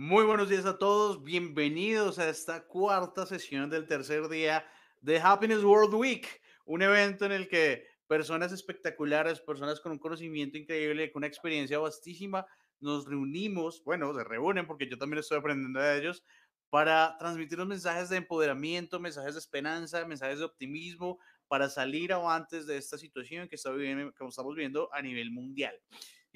Muy buenos días a todos, bienvenidos a esta cuarta sesión del tercer día de Happiness World Week, un evento en el que personas espectaculares, personas con un conocimiento increíble, con una experiencia vastísima, nos reunimos, bueno, se reúnen porque yo también estoy aprendiendo de ellos, para transmitir los mensajes de empoderamiento, mensajes de esperanza, mensajes de optimismo, para salir avantes de esta situación que, que estamos viviendo a nivel mundial.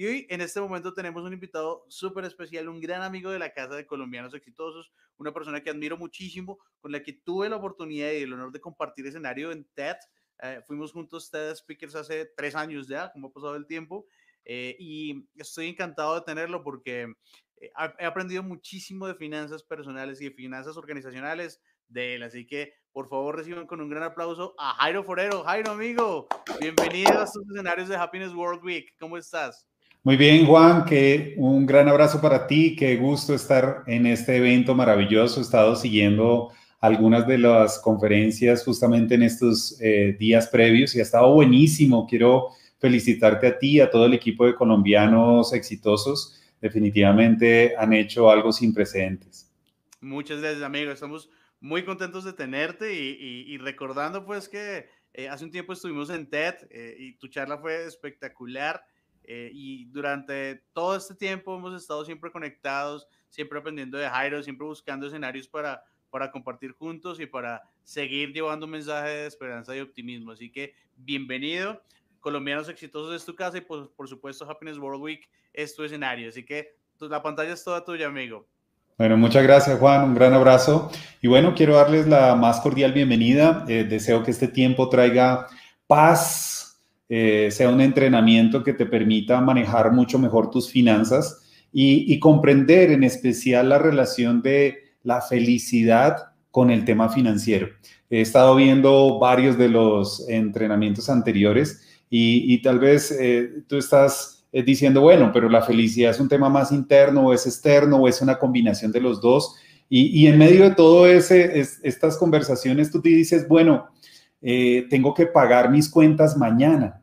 Y hoy, en este momento, tenemos un invitado súper especial, un gran amigo de la Casa de Colombianos Exitosos, una persona que admiro muchísimo, con la que tuve la oportunidad y el honor de compartir escenario en TED. Eh, fuimos juntos TED Speakers hace tres años ya, como ha pasado el tiempo, eh, y estoy encantado de tenerlo porque eh, he aprendido muchísimo de finanzas personales y de finanzas organizacionales de él. Así que, por favor, reciban con un gran aplauso a Jairo Forero. Jairo, amigo, bienvenido a estos escenarios de Happiness World Week. ¿Cómo estás? Muy bien, Juan, que un gran abrazo para ti, qué gusto estar en este evento maravilloso. He estado siguiendo algunas de las conferencias justamente en estos eh, días previos y ha estado buenísimo. Quiero felicitarte a ti, a todo el equipo de colombianos exitosos. Definitivamente han hecho algo sin precedentes. Muchas gracias, amigo. Estamos muy contentos de tenerte y, recordando pues que eh, hace un tiempo estuvimos en TED eh, y tu charla fue espectacular. Eh, y durante todo este tiempo hemos estado siempre conectados, siempre aprendiendo de Jairo, siempre buscando escenarios para, para compartir juntos y para seguir llevando un mensaje de esperanza y optimismo. Así que bienvenido. Colombianos exitosos es tu casa y por, por supuesto Happiness World Week es tu escenario. Así que pues, la pantalla es toda tuya, amigo. Bueno, muchas gracias Juan, un gran abrazo. Y bueno, quiero darles la más cordial bienvenida. Eh, deseo que este tiempo traiga paz, eh, sea un entrenamiento que te permita manejar mucho mejor tus finanzas y, comprender en especial la relación de la felicidad con el tema financiero. He estado viendo varios de los entrenamientos anteriores y, tal vez eh, tú estás eh, diciendo, bueno, pero la felicidad es un tema más interno o es externo o es una combinación de los dos. Y, en medio de todo ese, estas conversaciones, tú te dices, bueno, tengo que pagar mis cuentas mañana.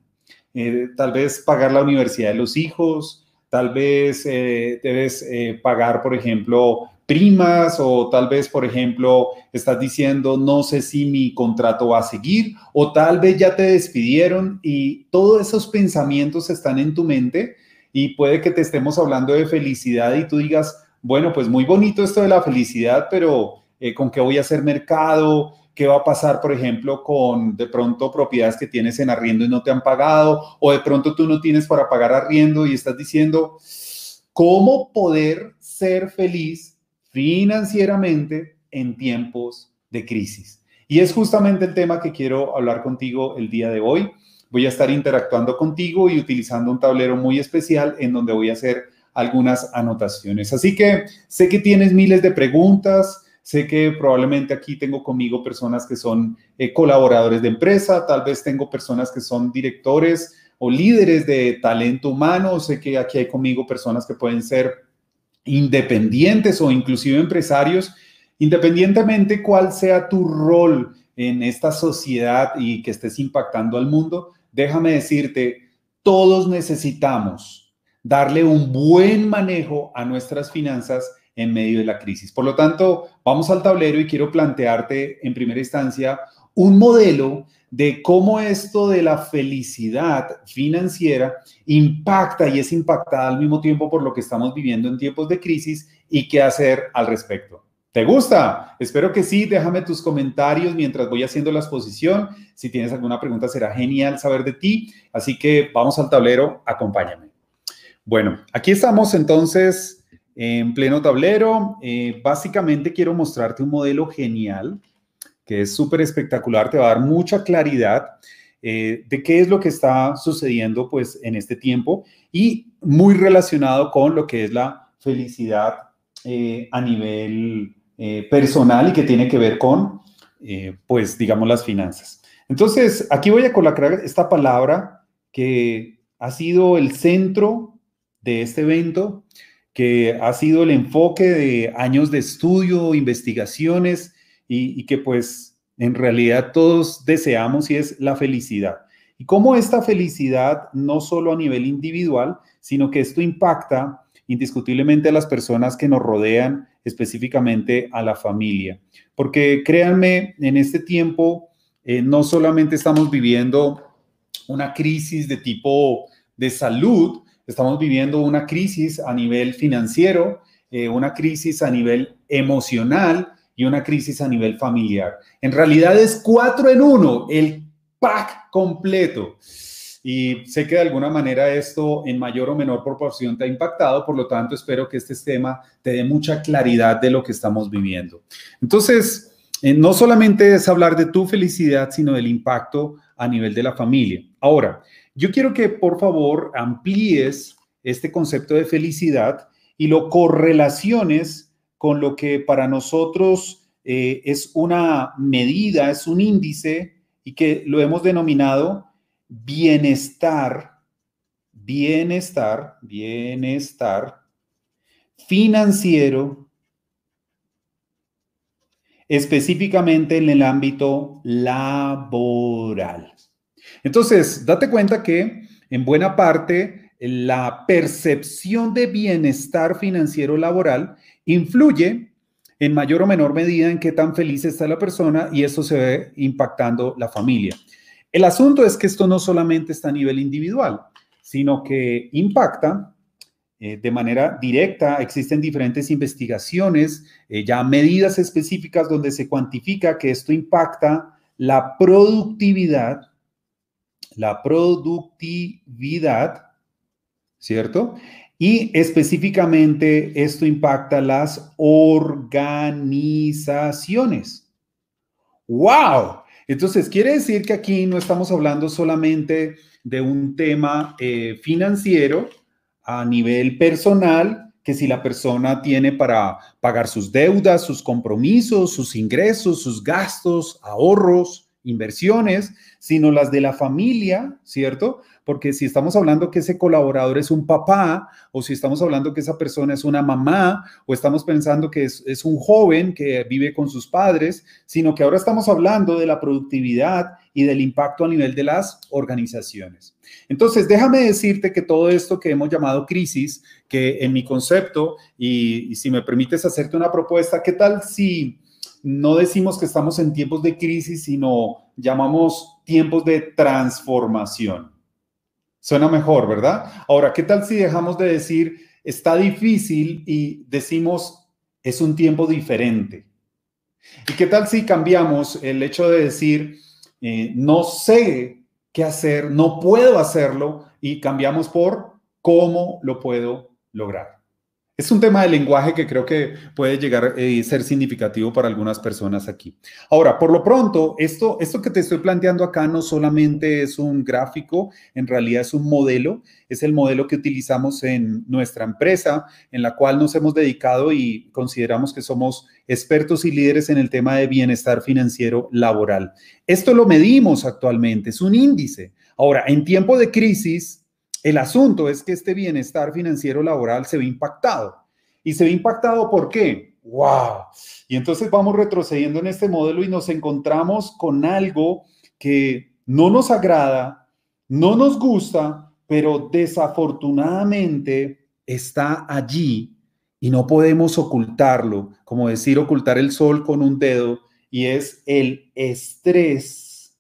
Eh, tal vez pagar la universidad de los hijos, tal vez eh, debes eh, pagar, por ejemplo, primas o tal vez, por ejemplo, estás diciendo, no sé si mi contrato va a seguir o tal vez ya te despidieron y todos esos pensamientos están en tu mente y puede que te estemos hablando de felicidad y tú digas, bueno, pues muy bonito esto de la felicidad, pero ¿con qué voy a hacer mercado? ¿Qué va a pasar, por ejemplo, con de pronto propiedades que tienes en arriendo y no te han pagado? O de pronto tú no tienes para pagar arriendo y estás diciendo, ¿cómo poder ser feliz financieramente en tiempos de crisis? Y es justamente el tema que quiero hablar contigo el día de hoy. Voy a estar interactuando contigo y utilizando un tablero muy especial en donde voy a hacer algunas anotaciones. Así que sé que tienes miles de preguntas, Sé que probablemente aquí tengo conmigo personas que son eh, colaboradores de empresa, tal vez tengo personas que son directores o líderes de talento humano, sé que aquí hay conmigo personas que pueden ser independientes o inclusive empresarios, independientemente cuál sea tu rol en esta sociedad y que estés impactando al mundo, déjame decirte, todos necesitamos darle un buen manejo a nuestras finanzas en medio de la crisis. Por lo tanto, vamos al tablero y quiero plantearte en primera instancia un modelo de cómo esto de la felicidad financiera impacta y es impactada al mismo tiempo por lo que estamos viviendo en tiempos de crisis y qué hacer al respecto. ¿Te gusta? Espero que sí. Déjame tus comentarios mientras voy haciendo la exposición. Si tienes alguna pregunta, será genial saber de ti. Así que vamos al tablero, acompáñame. Bueno, aquí estamos entonces en pleno tablero. Eh, básicamente quiero mostrarte un modelo genial que es súper espectacular, te va a dar mucha claridad eh, de qué es lo que está sucediendo pues en este tiempo y muy relacionado con lo que es la felicidad eh, a nivel personal y que tiene que ver con pues digamos las finanzas. Entonces aquí voy a colocar esta palabra que ha sido el centro de este evento que ha sido el enfoque de años de estudio, investigaciones y, que pues en realidad todos deseamos y es la felicidad. Y cómo esta felicidad, no solo a nivel individual, sino que esto impacta indiscutiblemente a las personas que nos rodean, específicamente a la familia. Porque créanme, en este tiempo eh, no solamente estamos viviendo una crisis de tipo de salud, estamos viviendo una crisis a nivel financiero, eh, una crisis a nivel emocional y una crisis a nivel familiar. En realidad es cuatro en uno, el pack completo. Y sé que de alguna manera esto en mayor o menor proporción te ha impactado, por lo tanto espero que este tema te dé mucha claridad de lo que estamos viviendo. Entonces, eh, no solamente es hablar de tu felicidad, sino del impacto a nivel de la familia. Ahora, yo quiero que por favor amplíes este concepto de felicidad y lo correlaciones con lo que para nosotros eh, es una medida, es un índice y que lo hemos denominado bienestar, bienestar, bienestar financiero, específicamente en el ámbito laboral. Entonces, date cuenta que en buena parte la percepción de bienestar financiero laboral influye en mayor o menor medida en qué tan feliz está la persona y eso se ve impactando la familia. El asunto es que esto no solamente está a nivel individual, sino que impacta eh, de manera directa. Existen diferentes investigaciones, eh, ya medidas específicas donde se cuantifica que esto impacta la productividad la productividad, ¿cierto? Y específicamente esto impacta las organizaciones. ¡Wow! Entonces, quiere decir que aquí no estamos hablando solamente de un tema eh, financiero a nivel personal, que si la persona tiene para pagar sus deudas, sus compromisos, sus ingresos, sus gastos, ahorros, inversiones, sino las de la familia, ¿cierto? Porque si estamos hablando que ese colaborador es un papá, o si estamos hablando que esa persona es una mamá, o estamos pensando que es, un joven que vive con sus padres, sino que ahora estamos hablando de la productividad y del impacto a nivel de las organizaciones. Entonces, déjame decirte que todo esto que hemos llamado crisis, que en mi concepto, y, y si me permites hacerte una propuesta, ¿qué tal si no decimos que estamos en tiempos de crisis, sino llamamos tiempos de transformación. Suena mejor, ¿verdad? Ahora, ¿qué tal si dejamos de decir está difícil y decimos es un tiempo diferente? ¿Y qué tal si cambiamos el hecho de decir eh, no sé qué hacer, no puedo hacerlo y cambiamos por cómo lo puedo lograr? Es un tema de lenguaje que creo que puede llegar a eh, ser significativo para algunas personas aquí. Ahora, por lo pronto, esto, esto que te estoy planteando acá no solamente es un gráfico, en realidad es un modelo, es el modelo que utilizamos en nuestra empresa, en la cual nos hemos dedicado y consideramos que somos expertos y líderes en el tema de bienestar financiero laboral. Esto lo medimos actualmente, es un índice. Ahora, en tiempo de crisis, el asunto es que este bienestar financiero laboral se ve impactado. ¿Y se ve impactado por qué? ¡Wow! Y entonces vamos retrocediendo en este modelo y nos encontramos con algo que no nos agrada, no nos gusta, pero desafortunadamente está allí y no podemos ocultarlo, como decir ocultar el sol con un dedo, y es el estrés,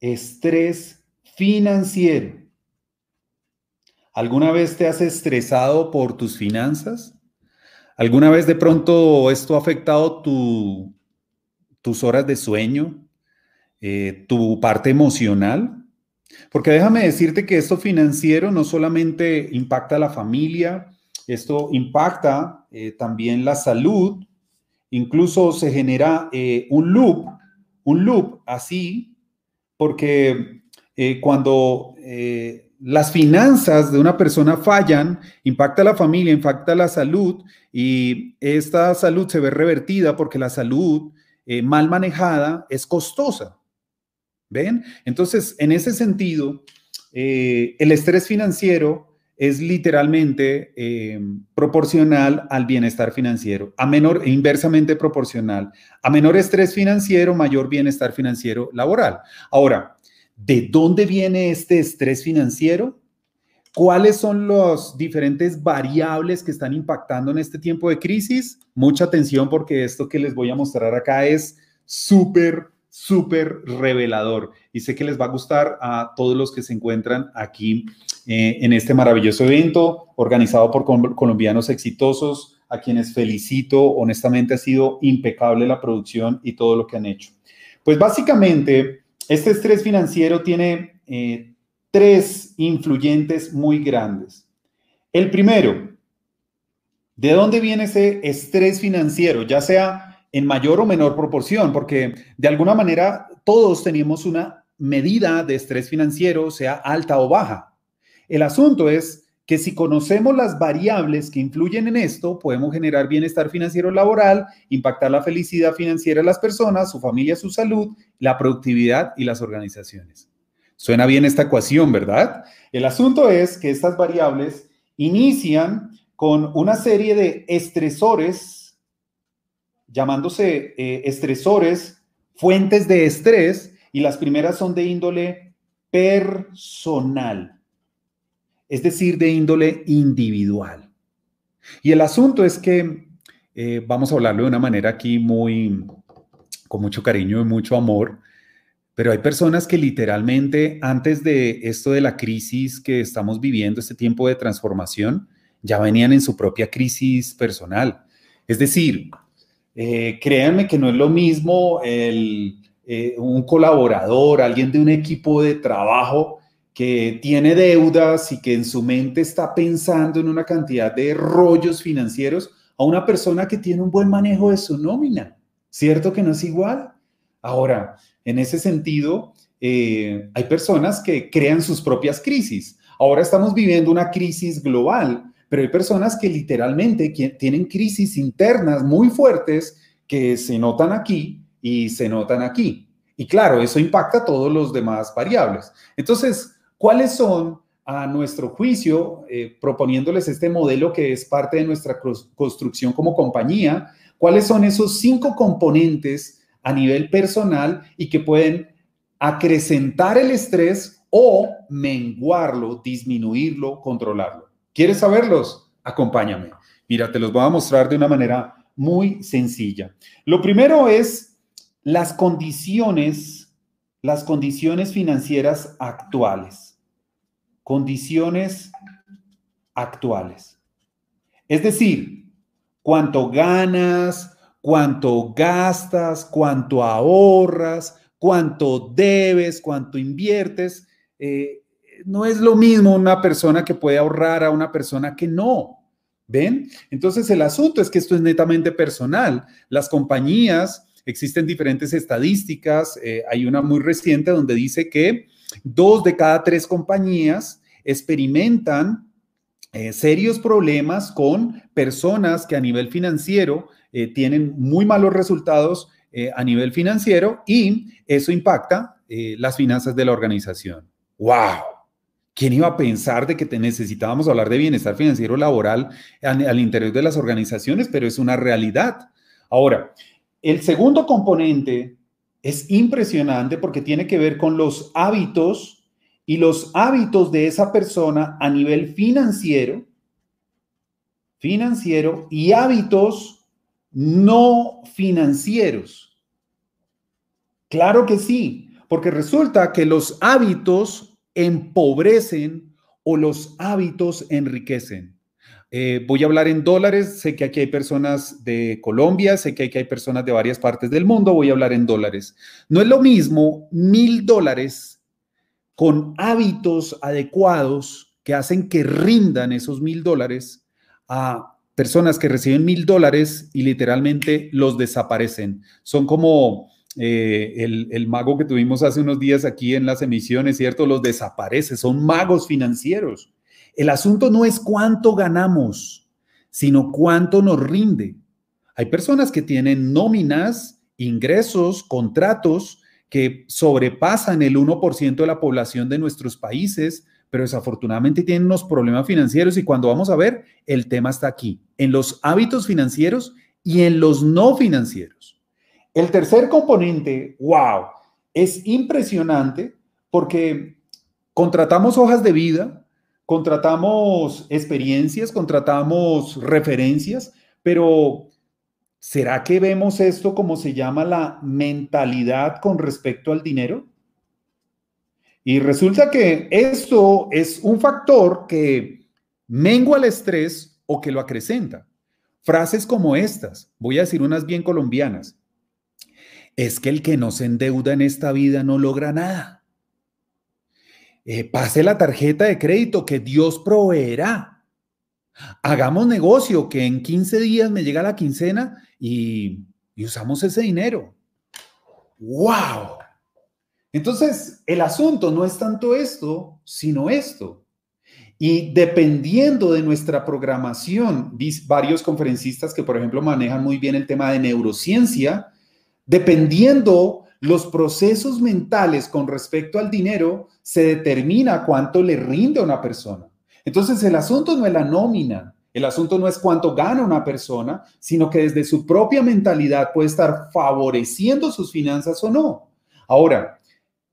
estrés financiero. ¿Alguna vez te has estresado por tus finanzas? ¿Alguna vez de pronto esto ha afectado tus horas de sueño, eh, tu parte emocional? Porque déjame decirte que esto financiero no solamente impacta a la familia, esto impacta eh, también la salud, incluso se genera eh, un loop, un loop así, porque cuando las finanzas de una persona fallan, impacta a la familia, impacta a la salud y esta salud se ve revertida porque la salud eh, mal manejada es costosa. ¿Ven? Entonces, en ese sentido, eh, el estrés financiero es literalmente eh, proporcional al bienestar financiero, a menor, inversamente proporcional. A menor estrés financiero, mayor bienestar financiero laboral. Ahora, ¿De dónde viene este estrés financiero? ¿Cuáles son los diferentes variables que están impactando en este tiempo de crisis? Mucha atención porque esto que les voy a mostrar acá es súper, súper revelador y sé que les va a gustar a todos los que se encuentran aquí eh, en este maravilloso evento organizado por colombianos exitosos, a quienes felicito. Honestamente ha sido impecable la producción y todo lo que han hecho. Pues básicamente, este estrés financiero tiene eh, tres influyentes muy grandes. El primero, ¿de dónde viene ese estrés financiero? Ya sea en mayor o menor proporción, porque de alguna manera todos tenemos una medida de estrés financiero, sea alta o baja. El asunto es que si conocemos las variables que influyen en esto, podemos generar bienestar financiero laboral, impactar la felicidad financiera de las personas, su familia, su salud, la productividad y las organizaciones. Suena bien esta ecuación, ¿verdad? El asunto es que estas variables inician con una serie de estresores, llamándose eh, estresores, fuentes de estrés, y las primeras son de índole personal es decir, de índole individual. Y el asunto es que, eh, vamos a hablarlo de una manera aquí muy, con mucho cariño y mucho amor, pero hay personas que literalmente antes de esto de la crisis que estamos viviendo, este tiempo de transformación, ya venían en su propia crisis personal. Es decir, eh, créanme que no es lo mismo eh, un colaborador, alguien de un equipo de trabajo que tiene deudas y que en su mente está pensando en una cantidad de rollos financieros a una persona que tiene un buen manejo de su nómina. ¿Cierto que no es igual? Ahora, en ese sentido, eh, hay personas que crean sus propias crisis. Ahora estamos viviendo una crisis global, pero hay personas que literalmente tienen crisis internas muy fuertes que se notan aquí y se notan aquí. Y claro, eso impacta a todos los demás variables. Entonces, ¿Cuáles son, a nuestro juicio, eh, proponiéndoles este modelo que es parte de nuestra construcción como compañía, cuáles son esos cinco componentes a nivel personal y que pueden acrecentar el estrés o menguarlo, disminuirlo, controlarlo? ¿Quieres saberlos? Acompáñame. Mira, te los voy a mostrar de una manera muy sencilla. Lo primero es las condiciones, las condiciones financieras actuales condiciones actuales. Es decir, cuánto ganas, cuánto gastas, cuánto ahorras, cuánto debes, cuánto inviertes. Eh, no es lo mismo una persona que puede ahorrar a una persona que no. ¿Ven? Entonces el asunto es que esto es netamente personal. Las compañías, existen diferentes estadísticas, eh, hay una muy reciente donde dice que dos de cada tres compañías experimentan eh, serios problemas con personas que a nivel financiero eh, tienen muy malos resultados eh, a nivel financiero y eso impacta las finanzas de la organización. ¡Wow! ¿Quién iba a pensar de que necesitábamos hablar de bienestar financiero laboral al interior de las organizaciones? Pero es una realidad. Ahora, el segundo componente es impresionante porque tiene que ver con los hábitos y los hábitos de esa persona a nivel financiero, financiero y hábitos no financieros. Claro que sí, porque resulta que los hábitos empobrecen o los hábitos enriquecen. Eh, voy a hablar en dólares, sé que aquí hay personas de Colombia, sé que aquí hay personas de varias partes del mundo, voy a hablar en dólares. No es lo mismo mil dólares con hábitos adecuados que hacen que rindan esos mil dólares a personas que reciben mil dólares y literalmente los desaparecen. Son como eh, el, el, mago que tuvimos hace unos días aquí en las emisiones, ¿cierto? Los desaparece, son magos financieros. El asunto no es cuánto ganamos, sino cuánto nos rinde. Hay personas que tienen nóminas, ingresos, contratos que sobrepasan el 1% de la población de nuestros países, pero desafortunadamente tienen unos problemas financieros y cuando vamos a ver, el tema está aquí, en los hábitos financieros y en los no financieros. El tercer componente, wow, es impresionante porque contratamos hojas de vida, contratamos experiencias, contratamos referencias, pero ¿será que vemos esto como se llama la mentalidad con respecto al dinero? Y resulta que esto es un factor que mengua el estrés o que lo acrecenta. Frases como estas, voy a decir unas bien colombianas. Es que el que no se endeuda en esta vida no logra nada. Eh, pase la tarjeta de crédito que Dios proveerá. Hagamos negocio que en 15 días me llega la quincena y, y usamos ese dinero. ¡Wow! Entonces, el asunto no es tanto esto, sino esto. Y dependiendo de nuestra programación, varios conferencistas que, por ejemplo, manejan muy bien el tema de neurociencia, dependiendo los procesos mentales con respecto al dinero se determina cuánto le rinde a una persona. Entonces el asunto no es la nómina, el asunto no es cuánto gana una persona, sino que desde su propia mentalidad puede estar favoreciendo sus finanzas o no. Ahora,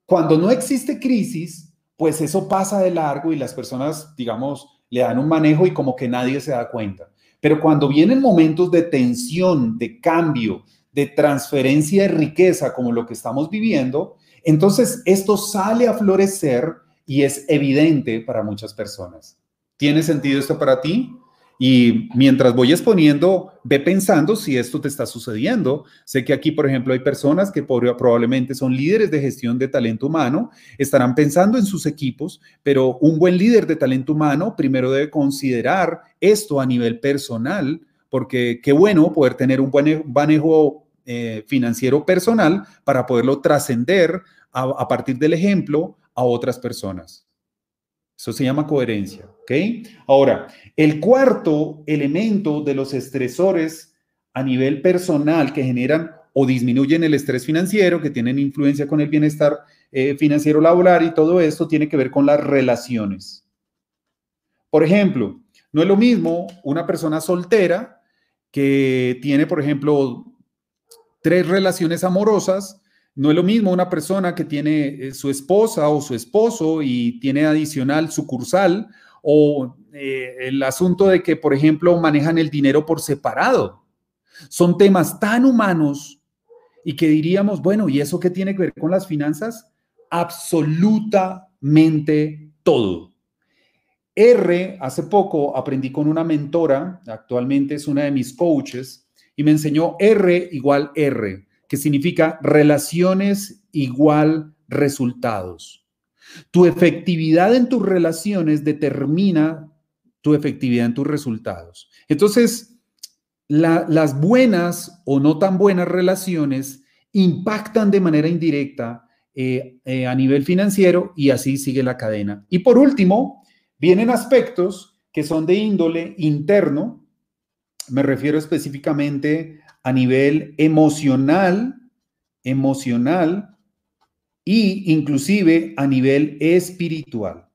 cuando no existe crisis, pues eso pasa de largo y las personas, digamos, le dan un manejo y como que nadie se da cuenta. Pero cuando vienen momentos de tensión, de cambio, de transferencia de riqueza como lo que estamos viviendo, entonces esto sale a florecer y es evidente para muchas personas. ¿Tiene sentido esto para ti? Y mientras voy exponiendo, ve pensando si esto te está sucediendo. Sé que aquí, por ejemplo, hay personas que probablemente son líderes de gestión de talento humano, estarán pensando en sus equipos, pero un buen líder de talento humano primero debe considerar esto a nivel personal, porque qué bueno poder tener un buen manejo eh, financiero personal para poderlo trascender a, partir del ejemplo a otras personas. Eso se llama coherencia, ¿ok? Ahora, el cuarto elemento de los estresores a nivel personal que generan o disminuyen el estrés financiero, que tienen influencia con el bienestar eh, financiero laboral y todo esto tiene que ver con las relaciones. Por ejemplo, no es lo mismo una persona soltera que tiene, por ejemplo, tres relaciones amorosas, no es lo mismo una persona que tiene eh, su esposa o su esposo y tiene adicional sucursal o eh, el asunto de que, por ejemplo, manejan el dinero por separado. Son temas tan humanos y que diríamos, bueno, ¿y eso qué tiene que ver con las finanzas? Absolutamente todo. R, hace poco aprendí con una mentora, actualmente es una de mis coaches, y me enseñó R igual R, que significa relaciones igual resultados. Tu efectividad en tus relaciones determina tu efectividad en tus resultados. Entonces, las buenas o no tan buenas relaciones impactan de manera indirecta eh, eh, a nivel financiero y así sigue la cadena. Y por último, vienen aspectos que son de índole interno, me refiero específicamente a nivel emocional, emocional e inclusive a nivel espiritual.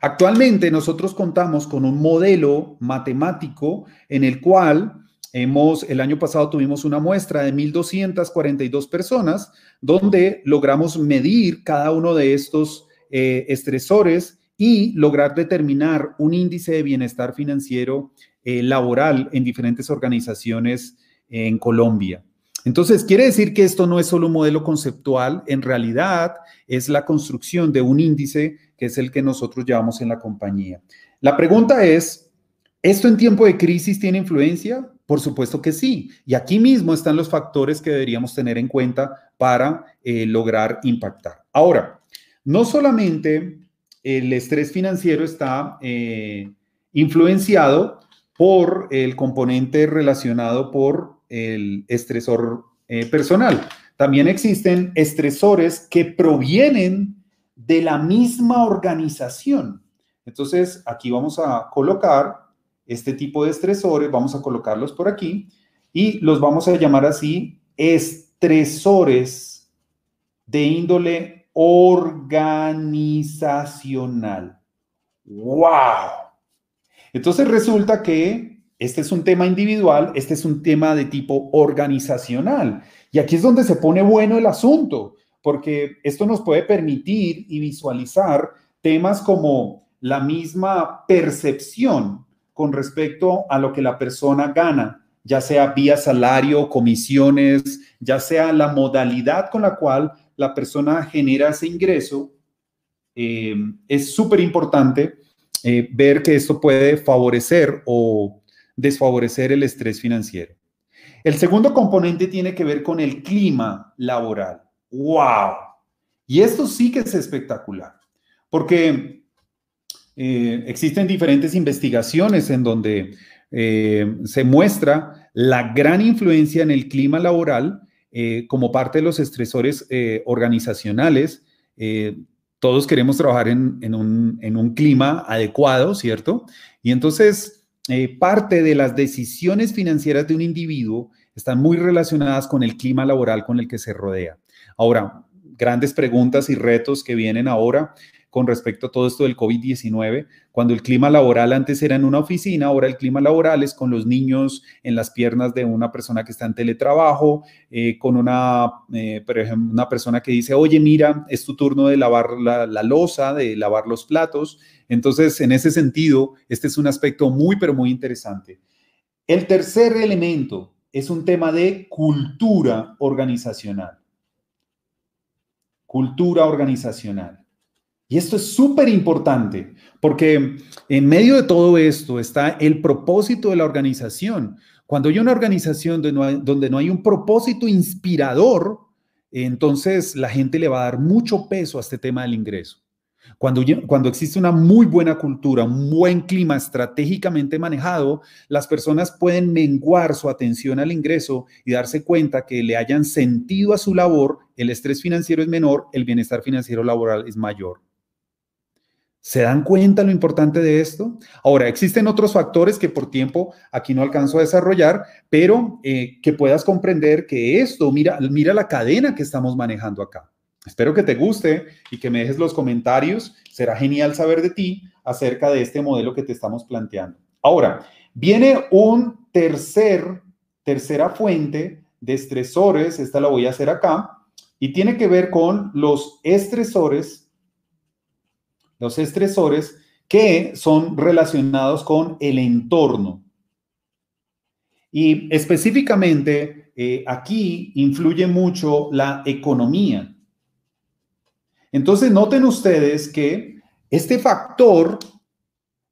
Actualmente nosotros contamos con un modelo matemático en el cual hemos, el año pasado tuvimos una muestra de 1.242 personas donde logramos medir cada uno de estos eh, estresores y lograr determinar un índice de bienestar financiero eh, laboral en diferentes organizaciones en Colombia. Entonces, quiere decir que esto no es solo un modelo conceptual, en realidad es la construcción de un índice que es el que nosotros llevamos en la compañía. La pregunta es, ¿esto en tiempo de crisis tiene influencia? Por supuesto que sí. Y aquí mismo están los factores que deberíamos tener en cuenta para eh, lograr impactar. Ahora, no solamente el estrés financiero está eh, influenciado por el componente relacionado por el estresor eh, personal. También existen estresores que provienen de la misma organización. Entonces, aquí vamos a colocar este tipo de estresores, vamos a colocarlos por aquí y los vamos a llamar así estresores de índole organizacional. ¡Wow! Entonces resulta que este es un tema individual, este es un tema de tipo organizacional. Y aquí es donde se pone bueno el asunto, porque esto nos puede permitir y visualizar temas como la misma percepción con respecto a lo que la persona gana, ya sea vía salario, comisiones, ya sea la modalidad con la cual la persona genera ese ingreso, eh, es súper importante eh, ver que esto puede favorecer o desfavorecer el estrés financiero. El segundo componente tiene que ver con el clima laboral. ¡Wow! Y esto sí que es espectacular, porque eh, existen diferentes investigaciones en donde eh, se muestra la gran influencia en el clima laboral como parte de los estresores organizacionales. Todos queremos trabajar en, un, clima adecuado, ¿cierto? Y entonces, parte de las decisiones financieras de un individuo están muy relacionadas con el clima laboral con el que se rodea. Ahora, grandes preguntas y retos que vienen ahora con respecto a todo esto del COVID-19. Cuando el clima laboral antes era en una oficina, ahora el clima laboral es con los niños en las piernas de una persona que está en teletrabajo, eh, con una, eh, una persona que dice, oye, mira, es tu turno de lavar la, la losa, de lavar los platos. Entonces, en ese sentido, este es un aspecto muy, pero muy interesante. El tercer elemento es un tema de cultura organizacional cultura organizacional. Y esto es súper importante porque en medio de todo esto está el propósito de la organización. Cuando hay una organización donde no hay, donde no hay un propósito inspirador, entonces la gente le va a dar mucho peso a este tema del ingreso. Cuando, cuando existe una muy buena cultura, un buen clima estratégicamente manejado, las personas pueden menguar su atención al ingreso y darse cuenta que le hayan sentido a su labor, el estrés financiero es menor, el bienestar financiero laboral es mayor. ¿Se dan cuenta lo importante de esto? Ahora, existen otros factores que por tiempo aquí no alcanzo a desarrollar, pero eh, que puedas comprender que esto, mira, mira la cadena que estamos manejando acá. Espero que te guste y que me dejes los comentarios. Será genial saber de ti acerca de este modelo que te estamos planteando. Ahora, viene un tercer, tercera fuente de estresores. Esta la voy a hacer acá. Y tiene que ver con los estresores, los estresores que son relacionados con el entorno. Y específicamente eh, aquí influye mucho la economía. Entonces, noten ustedes que este factor,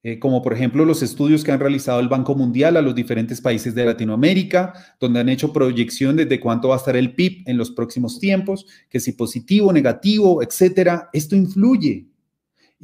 eh, como por ejemplo los estudios que han realizado el Banco Mundial a los diferentes países de Latinoamérica, donde han hecho proyecciones de cuánto va a estar el PIB en los próximos tiempos, que si positivo, negativo, etcétera, esto influye.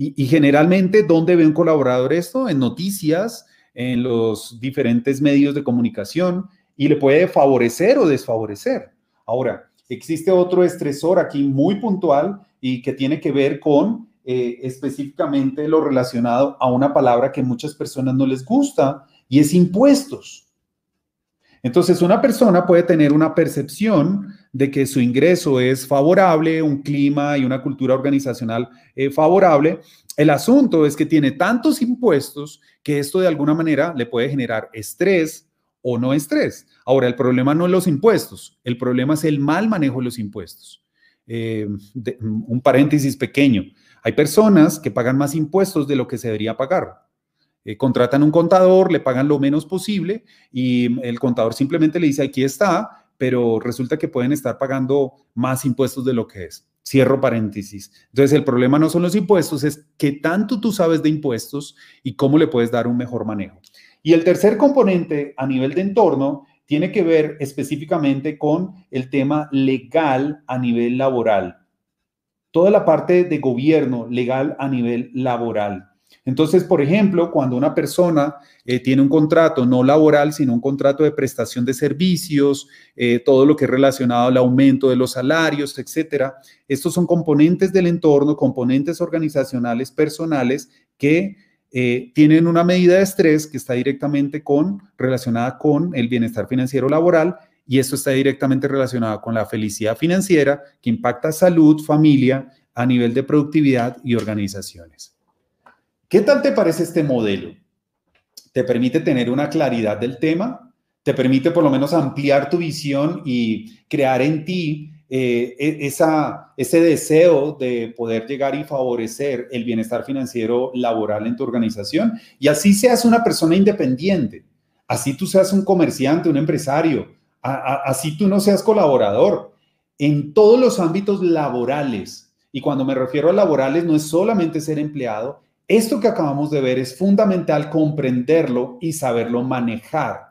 Y, generalmente, ¿dónde ve un colaborador esto? En noticias, en los diferentes medios de comunicación, y le puede favorecer o desfavorecer. Ahora, existe otro estresor aquí muy puntual y que tiene que ver con eh, específicamente lo relacionado a una palabra que muchas personas no les gusta y es impuestos. Entonces, una persona puede tener una percepción de que su ingreso es favorable, un clima y una cultura organizacional eh, favorable. El asunto es que tiene tantos impuestos que esto de alguna manera le puede generar estrés o no estrés. Ahora, el problema no es los impuestos, el problema es el mal manejo de los impuestos. Eh, un paréntesis pequeño. Hay personas que pagan más impuestos de lo que se debería pagar. Eh, contratan un contador, le pagan lo menos posible y el contador simplemente le dice, aquí está, pero resulta que pueden estar pagando más impuestos de lo que es. Cierro paréntesis. Entonces, el problema no son los impuestos, es qué tanto tú sabes de impuestos y cómo le puedes dar un mejor manejo. Y el tercer componente a nivel de entorno tiene que ver específicamente con el tema legal a nivel laboral. Toda la parte de gobierno legal a nivel laboral. Entonces, por ejemplo, cuando una persona eh, tiene un contrato no laboral, sino un contrato de prestación de servicios, eh, todo lo que es relacionado al aumento de los salarios, etcétera, estos son componentes del entorno, componentes organizacionales, personales que eh, tienen una medida de estrés que está directamente con, relacionada con el bienestar financiero laboral y esto está directamente relacionado con la felicidad financiera que impacta salud, familia, a nivel de productividad y organizaciones. ¿Qué tal te parece este modelo? ¿Te permite tener una claridad del tema? ¿Te permite por lo menos ampliar tu visión y crear en ti eh, e, esa, ese deseo de poder llegar y favorecer el bienestar financiero laboral en tu organización. Y así seas una persona independiente, así tú seas un comerciante, un empresario, así tú no seas colaborador, en todos los ámbitos laborales. Y cuando me refiero a laborales, no es solamente ser empleado. Esto que acabamos de ver es fundamental comprenderlo y saberlo manejar.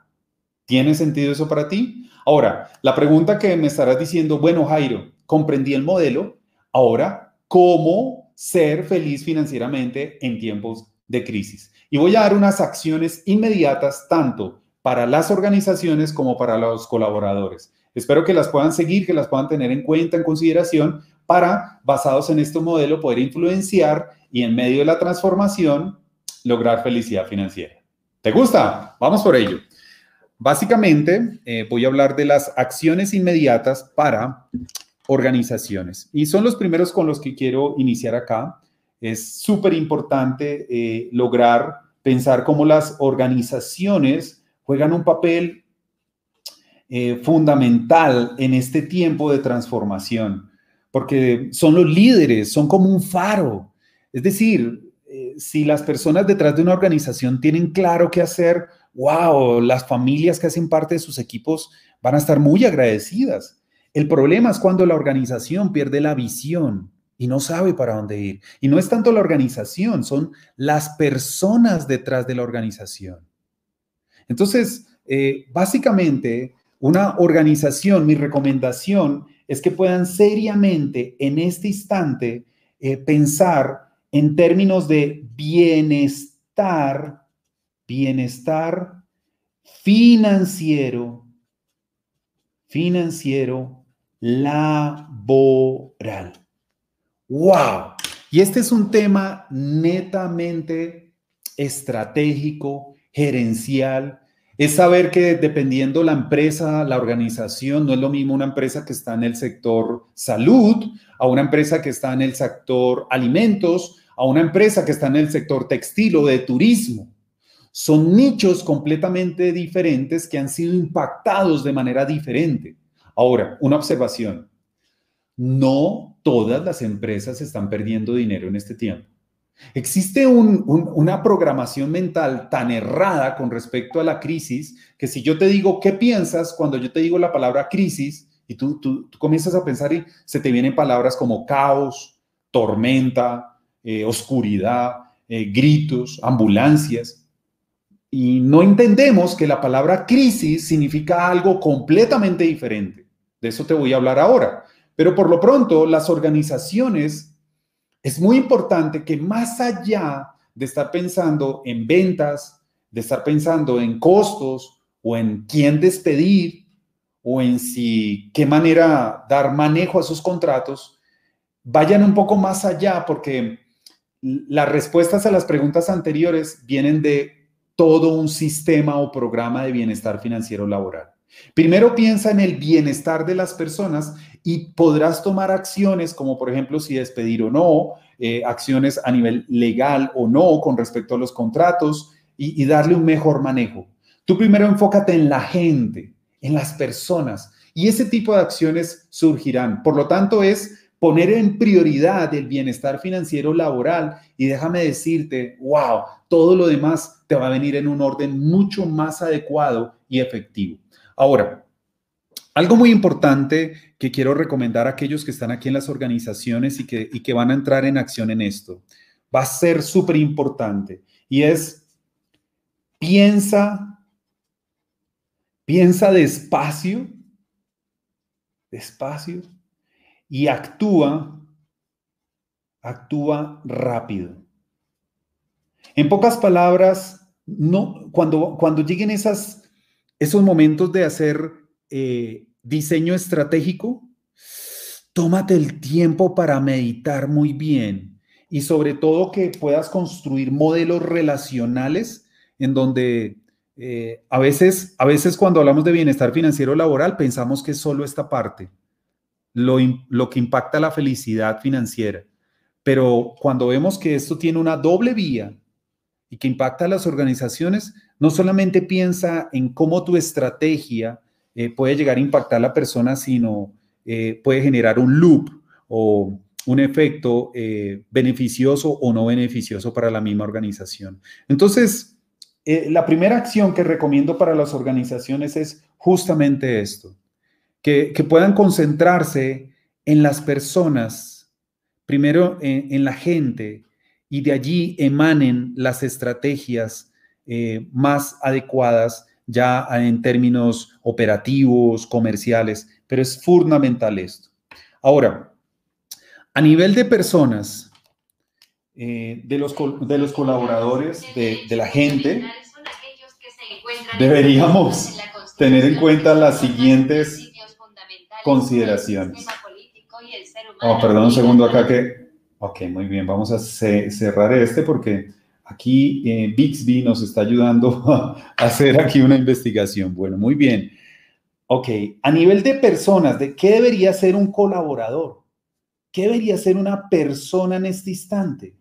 ¿Tiene sentido eso para ti? Ahora, la pregunta que me estarás diciendo, bueno, Jairo, comprendí el modelo, ahora, ¿cómo ser feliz financieramente en tiempos de crisis? Y voy a dar unas acciones inmediatas tanto para las organizaciones como para los colaboradores. Espero que las puedan seguir, que las puedan tener en cuenta, en consideración, para, basados en este modelo, poder influenciar y en medio de la transformación, lograr felicidad financiera. ¿Te gusta? Vamos por ello. Básicamente, eh, voy a hablar de las acciones inmediatas para organizaciones. Y son los primeros con los que quiero iniciar acá. Es súper importante eh, lograr pensar cómo las organizaciones juegan un papel eh, fundamental en este tiempo de transformación, porque son los líderes, son como un faro. Es decir, si las personas detrás de una organización tienen claro qué hacer, wow, las familias que hacen parte de sus equipos van a estar muy agradecidas. El problema es cuando la organización pierde la visión y no sabe para dónde ir. Y no es tanto la organización, son las personas detrás de la organización. Entonces, eh, básicamente, una organización, mi recomendación es que puedan seriamente en este instante eh, pensar en términos de bienestar bienestar financiero, financiero laboral. ¡Wow! Y este es un tema netamente estratégico, gerencial. Es saber que dependiendo la empresa, la organización, no es lo mismo una empresa que está en el sector salud, a una empresa que está en el sector alimentos, a una empresa que está en el sector textil o de turismo. Son nichos completamente diferentes que han sido impactados de manera diferente. Ahora, una observación. No todas las empresas están perdiendo dinero en este tiempo. Existe una programación mental tan errada con respecto a la crisis que si yo te digo qué piensas cuando yo te digo la palabra crisis y tú, tú, comienzas a pensar y se te vienen palabras como caos, tormenta, eh, oscuridad, eh, gritos, ambulancias y no entendemos que la palabra crisis significa algo completamente diferente. De eso te voy a hablar ahora. Pero por lo pronto, las organizaciones, es muy importante que más allá de estar pensando en ventas, de estar pensando en costos o en quién despedir o en si qué manera dar manejo a sus contratos, vayan un poco más allá porque las respuestas a las preguntas anteriores vienen de todo un sistema o programa de bienestar financiero laboral. Primero piensa en el bienestar de las personas y podrás tomar acciones como por ejemplo si despedir o no, eh, acciones a nivel legal o no con respecto a los contratos y, y darle un mejor manejo. Tú primero enfócate en la gente, en las personas y ese tipo de acciones surgirán. Por lo tanto es poner en prioridad el bienestar financiero laboral y déjame decirte, wow, todo lo demás te va a venir en un orden mucho más adecuado y efectivo. Ahora, algo muy importante que quiero recomendar a aquellos que están aquí en las organizaciones y que, y que van a entrar en acción en esto, va a ser súper importante y es piensa, piensa despacio, despacio y actúa, actúa rápido. En pocas palabras, no, cuando, cuando lleguen esas, esos momentos de hacer eh, diseño estratégico, tómate el tiempo para meditar muy bien y sobre todo que puedas construir modelos relacionales en donde eh, a, veces, a veces cuando hablamos de bienestar financiero laboral pensamos que es solo esta parte lo, que impacta la felicidad financiera. Pero cuando vemos que esto tiene una doble vía y que impacta a las organizaciones, no solamente piensa en cómo tu estrategia eh, puede llegar a impactar a la persona, sino eh, puede generar un loop o un efecto eh, beneficioso o no beneficioso para la misma organización. Entonces, la primera acción que recomiendo para las organizaciones es justamente esto, que, puedan concentrarse en las personas, primero en, la gente, y de allí emanen las estrategias eh, más adecuadas ya en términos operativos, comerciales, pero es fundamental esto. Ahora, a nivel de personas, eh, de, los, de los colaboradores, de, de la gente, deberíamos tener en cuenta las siguientes consideraciones. Oh, perdón un segundo acá que... Ok, muy bien, vamos a cerrar este porque aquí eh, Bixby nos está ayudando a hacer aquí una investigación. Bueno, muy bien. Ok, a nivel de personas, ¿de qué debería ser un colaborador? ¿Qué debería ser una persona en este instante?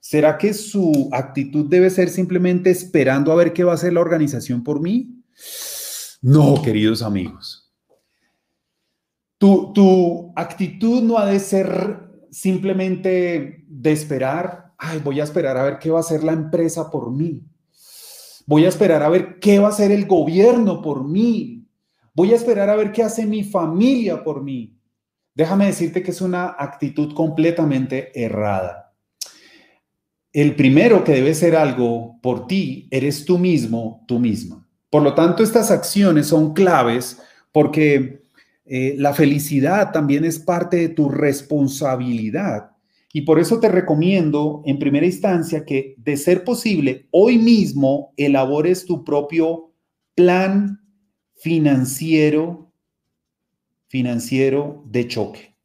¿Será que su actitud debe ser simplemente esperando a ver qué va a hacer la organización por mí? No, queridos amigos. Tu, tu actitud no ha de ser simplemente de esperar, ay, voy a esperar a ver qué va a hacer la empresa por mí. Voy a esperar a ver qué va a hacer el gobierno por mí. Voy a esperar a ver qué hace mi familia por mí. Déjame decirte que es una actitud completamente errada. El primero que debe ser algo por ti eres tú mismo, tú misma. Por lo tanto, estas acciones son claves porque eh, la felicidad también es parte de tu responsabilidad. Y por eso te recomiendo en primera instancia que, de ser posible, hoy mismo elabores tu propio plan financiero financiero de choque.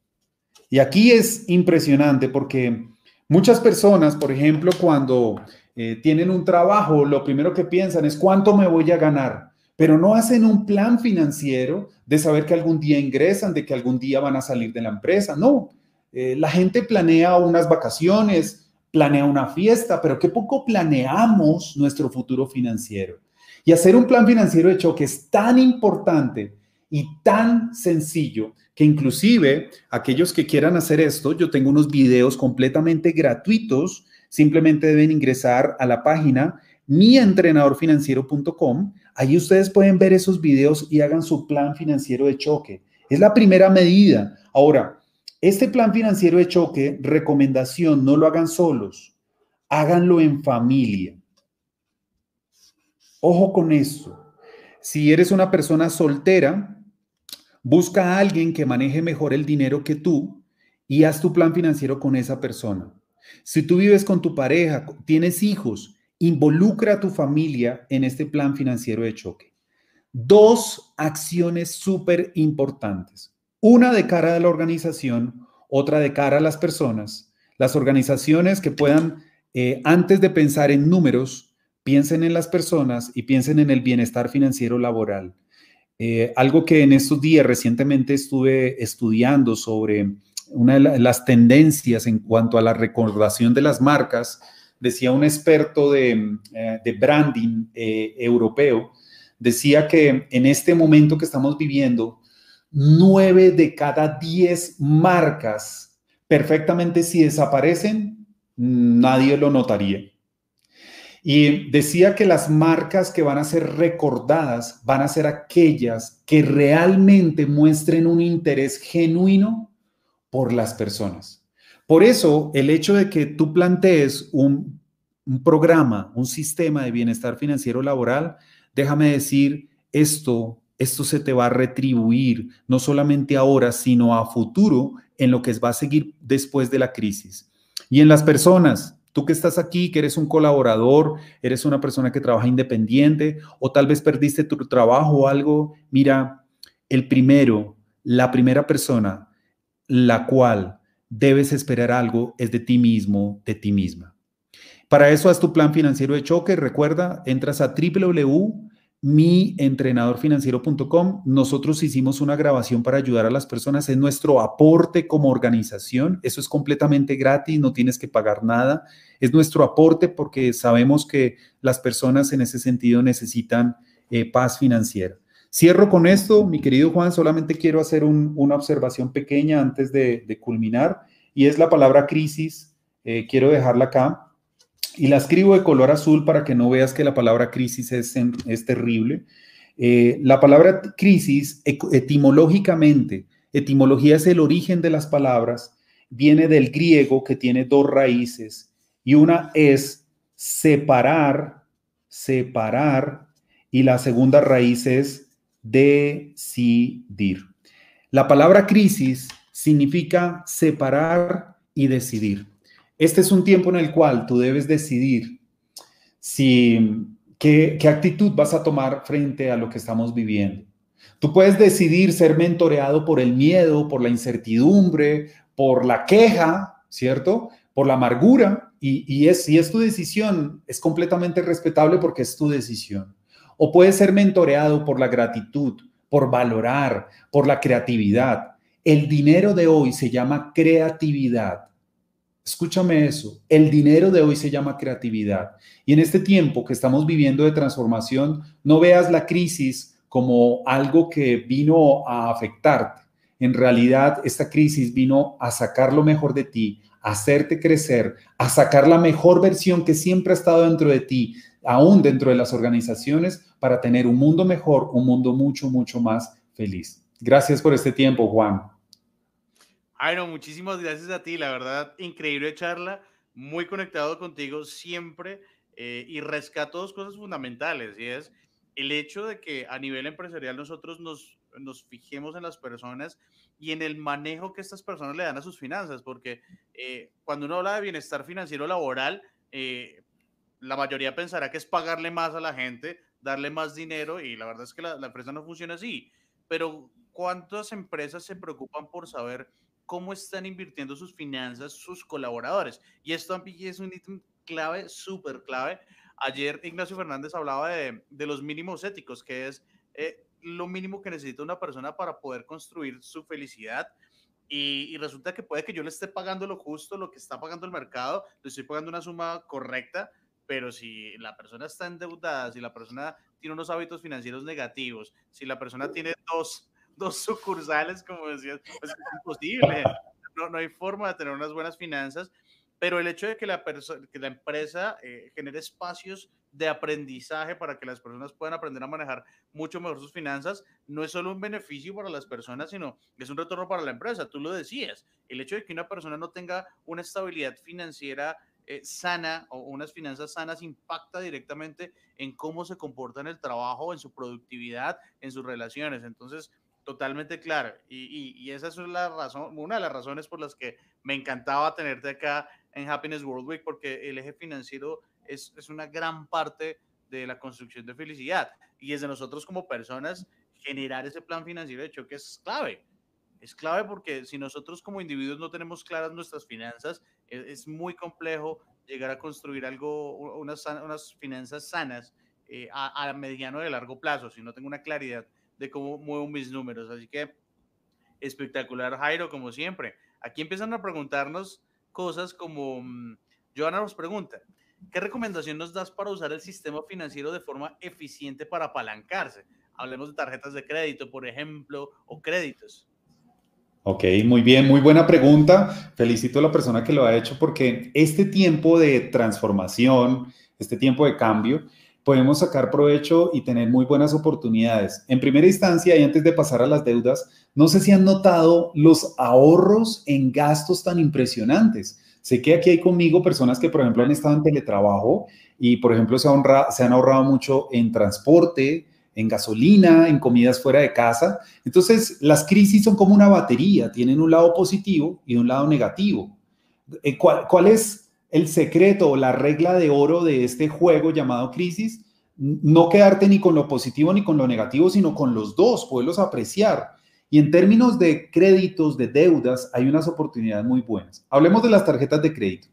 Y aquí es impresionante porque muchas personas, por ejemplo, cuando eh, tienen un trabajo, lo primero que piensan es cuánto me voy a ganar, pero no hacen un plan financiero de saber que algún día ingresan, de que algún día van a salir de la empresa. No, eh, la gente planea unas vacaciones, planea una fiesta, pero qué poco planeamos nuestro futuro financiero. Y hacer un plan financiero de choque es tan importante y tan sencillo que inclusive aquellos que quieran hacer esto, yo tengo unos videos completamente gratuitos, simplemente deben ingresar a la página mientrenadorfinanciero.com, ahí ustedes pueden ver esos videos y hagan su plan financiero de choque. Es la primera medida. Ahora, este plan financiero de choque, recomendación, no lo hagan solos, háganlo en familia. Ojo con esto. Si eres una persona soltera, Busca a alguien que maneje mejor el dinero que tú y haz tu plan financiero con esa persona. Si tú vives con tu pareja, tienes hijos, involucra a tu familia en este plan financiero de choque. Dos acciones súper importantes. Una de cara a la organización, otra de cara a las personas. Las organizaciones que puedan, eh, antes de pensar en números, piensen en las personas y piensen en el bienestar financiero laboral. Eh, algo que en estos días recientemente estuve estudiando sobre una de las tendencias en cuanto a la recordación de las marcas, decía un experto de, eh, branding eh, europeo, decía que en este momento que estamos viviendo, nueve de cada diez marcas perfectamente si desaparecen, nadie lo notaría. Y decía que las marcas que van a ser recordadas van a ser aquellas que realmente muestren un interés genuino por las personas. Por eso, el hecho de que tú plantees un, programa, un sistema de bienestar financiero laboral, déjame decir, esto, esto se te va a retribuir, no solamente ahora, sino a futuro, en lo que va a seguir después de la crisis. Y en las personas, Tú que estás aquí, que eres un colaborador, eres una persona que trabaja independiente o tal vez perdiste tu trabajo o algo, mira, el primero, la primera persona, la cual debes esperar algo es de ti mismo, de ti misma. Para eso haz tu plan financiero de choque. Recuerda, entras a www mientrenadorfinanciero.com. Nosotros hicimos una grabación para ayudar a las personas. Es nuestro aporte como organización. Eso es completamente gratis, no tienes que pagar nada. Es nuestro aporte porque sabemos que las personas en ese sentido necesitan eh, paz financiera. Cierro con esto, mi querido Juan, solamente quiero hacer una observación pequeña antes de, culminar, y es la palabra crisis, eh, quiero dejarla acá, y la escribo de color azul para que no veas que la palabra crisis es, terrible. Eh, la palabra crisis, etimológicamente, etimología es el origen de las palabras, viene del griego que tiene dos raíces, y una es separar, separar, y la segunda raíz es decidir. La palabra crisis significa separar y decidir. Este es un tiempo en el cual tú debes decidir si qué, qué actitud vas a tomar frente a lo que estamos viviendo. Tú puedes decidir ser mentoreado por el miedo, por la incertidumbre, por la queja, ¿cierto? Por la amargura. Y, y es, si es tu decisión, es completamente respetable porque es tu decisión. O puede ser mentoreado por la gratitud, por valorar, por la creatividad. El dinero de hoy se llama creatividad. Escúchame eso, el dinero de hoy se llama creatividad. Y en este tiempo que estamos viviendo de transformación, no veas la crisis como algo que vino a afectarte. En realidad, esta crisis vino a sacar lo mejor de ti, a hacerte crecer, a sacar la mejor versión que siempre ha estado dentro de ti, aún dentro de las organizaciones, para tener un mundo mejor, un mundo mucho, mucho más feliz. Gracias por este tiempo, Juan. Ay, no, muchísimas gracias a ti, la verdad, increíble charla, muy conectado contigo siempre eh, y rescato dos cosas fundamentales, y es el hecho de que a nivel empresarial nosotros nos, nos fijemos en las personas y en el manejo que estas personas le dan a sus finanzas, porque eh, cuando uno habla de bienestar financiero laboral, eh, la mayoría pensará que es pagarle más a la gente, darle más dinero y la verdad es que la, empresa no funciona así. Pero ¿cuántas empresas se preocupan por saber cómo están invirtiendo sus finanzas sus colaboradores? Y esto es un ítem clave, súper clave. Ayer Ignacio Fernández hablaba de, de los mínimos éticos, que es eh, lo mínimo que necesita una persona para poder construir su felicidad. Y, y, resulta que puede que yo le esté pagando lo justo, lo que está pagando el mercado, le estoy pagando una suma correcta, pero si la persona está endeudada, si la persona tiene unos hábitos financieros negativos, si la persona tiene dos, dos sucursales, como decías, pues es imposible. No, no hay forma de tener unas buenas finanzas, pero el hecho de que la, que la empresa eh, genere espacios de aprendizaje para que las personas puedan aprender a manejar mucho mejor sus finanzas, no es solo un beneficio para las personas, sino es un retorno para la empresa. Tú lo decías, el hecho de que una persona no tenga una estabilidad financiera eh, sana o unas finanzas sanas impacta directamente en cómo se comporta en el trabajo, en su productividad, en sus relaciones. Entonces, totalmente claro. Y, y, esa es la razón, una de las razones por las que me encantaba tenerte acá en Happiness World Week, porque el eje financiero es, es una gran parte de la construcción de felicidad. Y es de nosotros como personas generar ese plan financiero de hecho que es clave. Es clave porque si nosotros como individuos no tenemos claras nuestras finanzas, e, es, muy complejo llegar a construir algo, unas, unas finanzas sanas eh, a, a, mediano y largo plazo, si no tengo una claridad de cómo muevo mis números. Así que espectacular, Jairo, como siempre. Aquí empiezan a preguntarnos cosas como, mm, Joana nos pregunta, ¿qué recomendación nos das para usar el sistema financiero de forma eficiente para apalancarse? Hablemos de tarjetas de crédito, por ejemplo, o créditos. Ok, muy bien, muy buena pregunta. Felicito a la persona que lo ha hecho porque este tiempo de transformación, este tiempo de cambio, podemos sacar provecho y tener muy buenas oportunidades. En primera instancia, y antes de pasar a las deudas, no sé si han notado los ahorros en gastos tan impresionantes. Sé que aquí hay conmigo personas que, por ejemplo, han estado en teletrabajo y, por ejemplo, se, se han ahorrado mucho en transporte, en gasolina, en comidas fuera de casa. Entonces, las crisis son como una batería, tienen un lado positivo y un lado negativo. Eh, ¿Cuál, es el secreto o la regla de oro de este juego llamado crisis? No quedarte ni con lo positivo ni con lo negativo, sino con los dos, poderlos apreciar. Y en términos de créditos, de deudas, hay unas oportunidades muy buenas. Hablemos de las tarjetas de crédito.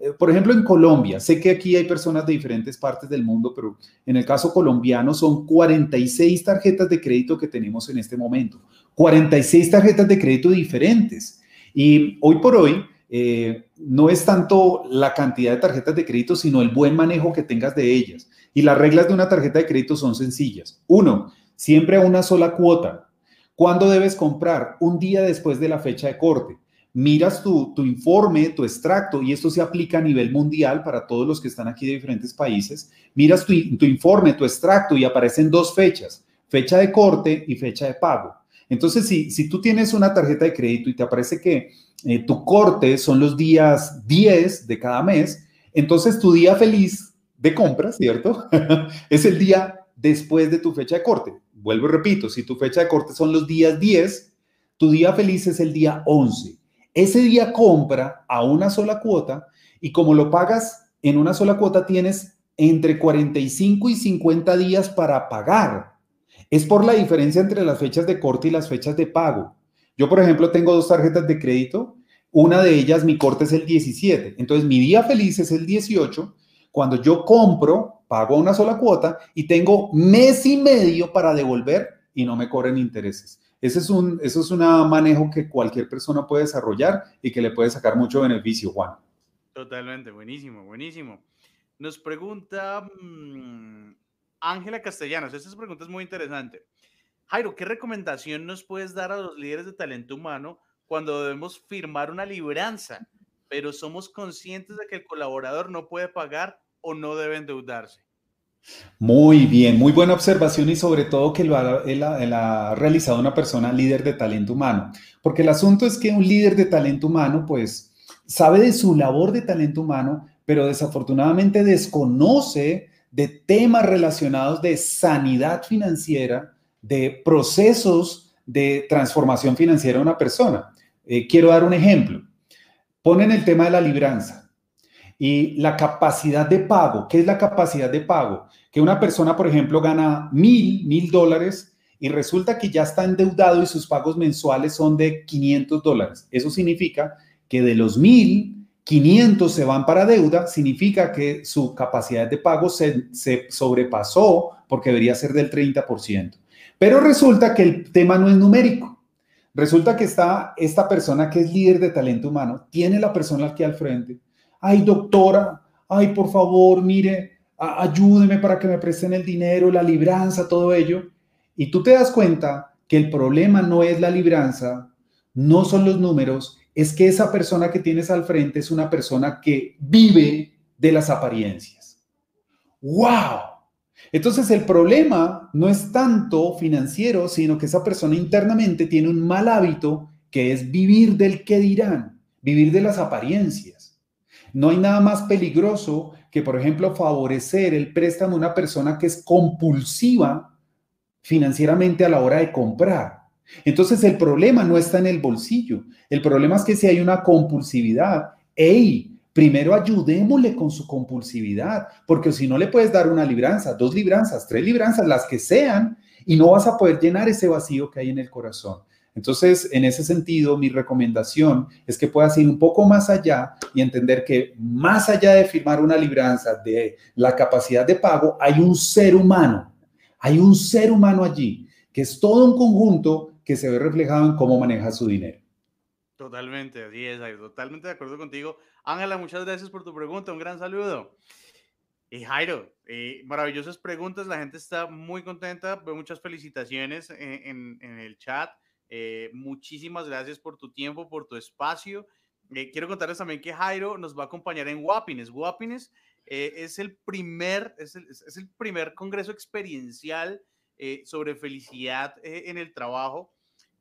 Eh, por ejemplo, en Colombia, sé que aquí hay personas de diferentes partes del mundo, pero en el caso colombiano son 46 tarjetas de crédito que tenemos en este momento. 46 tarjetas de crédito diferentes. Y hoy por hoy eh, no es tanto la cantidad de tarjetas de crédito, sino el buen manejo que tengas de ellas. Y las reglas de una tarjeta de crédito son sencillas. Uno, siempre a una sola cuota. ¿Cuándo debes comprar? Un día después de la fecha de corte. Miras tu, informe, tu extracto, y esto se aplica a nivel mundial para todos los que están aquí de diferentes países. Miras tu, informe, tu extracto, y aparecen dos fechas, fecha de corte y fecha de pago. Entonces, si, si tú tienes una tarjeta de crédito y te aparece que eh, tu corte son los días 10 de cada mes, entonces tu día feliz de compra, ¿cierto? es el día después de tu fecha de corte. Vuelvo y repito, si tu fecha de corte son los días 10, tu día feliz es el día 11. Ese día compra a una sola cuota y como lo pagas en una sola cuota tienes entre 45 y 50 días para pagar. Es por la diferencia entre las fechas de corte y las fechas de pago. Yo, por ejemplo, tengo dos tarjetas de crédito. Una de ellas, mi corte es el 17. Entonces, mi día feliz es el 18. Cuando yo compro, pago una sola cuota y tengo mes y medio para devolver y no me cobren intereses. Ese es un, eso es un manejo que cualquier persona puede desarrollar y que le puede sacar mucho beneficio, Juan. Totalmente, buenísimo, buenísimo. Nos pregunta mm, Ángela Castellanos, esta pregunta es muy interesante. Jairo, ¿qué recomendación nos puedes dar a los líderes de talento humano cuando debemos firmar una libranza, pero somos conscientes de que el colaborador no puede pagar o no debe endeudarse? Muy bien, muy buena observación y sobre todo que lo ha, realizado una persona líder de talento humano, porque el asunto es que un líder de talento humano pues sabe de su labor de talento humano, pero desafortunadamente desconoce de temas relacionados de sanidad financiera, de procesos de transformación financiera de una persona. Eh, quiero dar un ejemplo. Ponen el tema de la libranza y la capacidad de pago. ¿Qué es la capacidad de pago? Que una persona, por ejemplo, gana mil, mil dólares y resulta que ya está endeudado y sus pagos mensuales son de 500 dólares. Eso significa que de los mil, 500 se van para deuda, significa que su capacidad de pago se, se sobrepasó porque debería ser del 30%. Pero resulta que el tema no es numérico. Resulta que está esta persona que es líder de talento humano, tiene la persona aquí al frente. Ay, doctora, ay, por favor, mire, ayúdeme para que me presten el dinero, la libranza, todo ello. Y tú te das cuenta que el problema no es la libranza, no son los números, es que esa persona que tienes al frente es una persona que vive de las apariencias. ¡Wow! Entonces el problema no es tanto financiero, sino que esa persona internamente tiene un mal hábito que es vivir del que dirán, vivir de las apariencias. No hay nada más peligroso que, por ejemplo, favorecer el préstamo a una persona que es compulsiva financieramente a la hora de comprar. Entonces el problema no está en el bolsillo, el problema es que si hay una compulsividad, hey, Primero ayudémosle con su compulsividad, porque si no le puedes dar una libranza, dos libranzas, tres libranzas, las que sean, y no vas a poder llenar ese vacío que hay en el corazón. Entonces, en ese sentido, mi recomendación es que puedas ir un poco más allá y entender que más allá de firmar una libranza de la capacidad de pago, hay un ser humano, hay un ser humano allí, que es todo un conjunto que se ve reflejado en cómo maneja su dinero. Totalmente, es, totalmente de acuerdo contigo. Ángela, muchas gracias por tu pregunta, un gran saludo. Y Jairo, eh, maravillosas preguntas, la gente está muy contenta, veo muchas felicitaciones en, el chat. Eh, muchísimas gracias por tu tiempo, por tu espacio. Eh, quiero contarles también que Jairo nos va a acompañar en Guapines. Guapines es, el primer, es el primer congreso experiencial sobre felicidad en el trabajo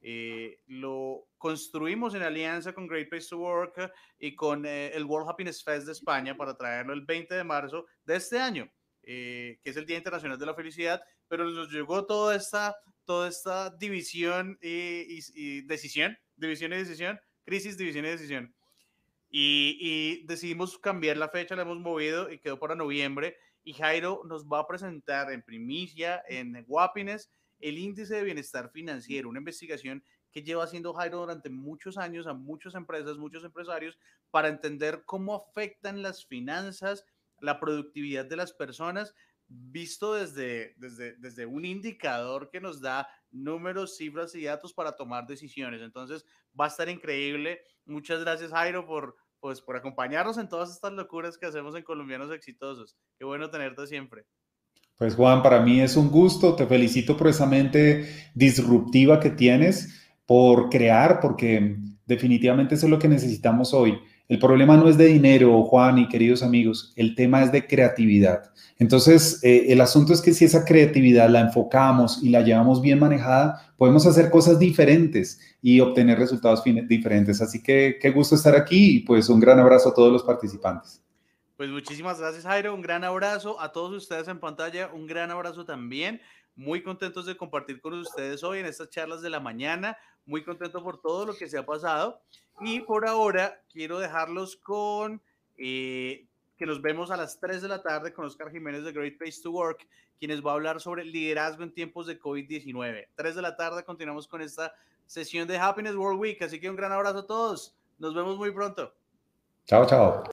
eh, lo construimos en alianza con Great Place to Work y con eh, el World Happiness Fest de España para traerlo el 20 de marzo de este año, eh, que es el Día Internacional de la Felicidad, pero nos llegó toda esta, toda esta división y, decisión, división y decisión, crisis, división y decisión. Y, y, decidimos cambiar la fecha, la hemos movido y quedó para noviembre. Y Jairo nos va a presentar en primicia en Guapines el índice de bienestar financiero, una investigación que lleva haciendo Jairo durante muchos años a muchas empresas, muchos empresarios, para entender cómo afectan las finanzas, la productividad de las personas, visto desde, desde, desde un indicador que nos da números, cifras y datos para tomar decisiones. Entonces, va a estar increíble. Muchas gracias, Jairo, por, pues, por acompañarnos en todas estas locuras que hacemos en Colombianos Exitosos. Qué bueno tenerte siempre. Pues Juan, para mí es un gusto, te felicito por esa mente disruptiva que tienes, por crear, porque definitivamente es lo que necesitamos hoy. El problema no es de dinero, Juan y queridos amigos, el tema es de creatividad. Entonces, eh, el asunto es que si esa creatividad la enfocamos y la llevamos bien manejada, podemos hacer cosas diferentes y obtener resultados diferentes. Así que qué gusto estar aquí y pues un gran abrazo a todos los participantes. Pues muchísimas gracias, Jairo. Un gran abrazo a todos ustedes en pantalla. Un gran abrazo también. Muy contentos de compartir con ustedes hoy en estas charlas de la mañana. Muy contento por todo lo que se ha pasado. Y por ahora quiero dejarlos con eh, que nos vemos a las 3 de la tarde con Oscar Jiménez de Great Place to Work, quienes va a hablar sobre liderazgo en tiempos de COVID-19. 3 de la tarde continuamos con esta sesión de Happiness World Week. Así que un gran abrazo a todos. Nos vemos muy pronto. Chao, chao.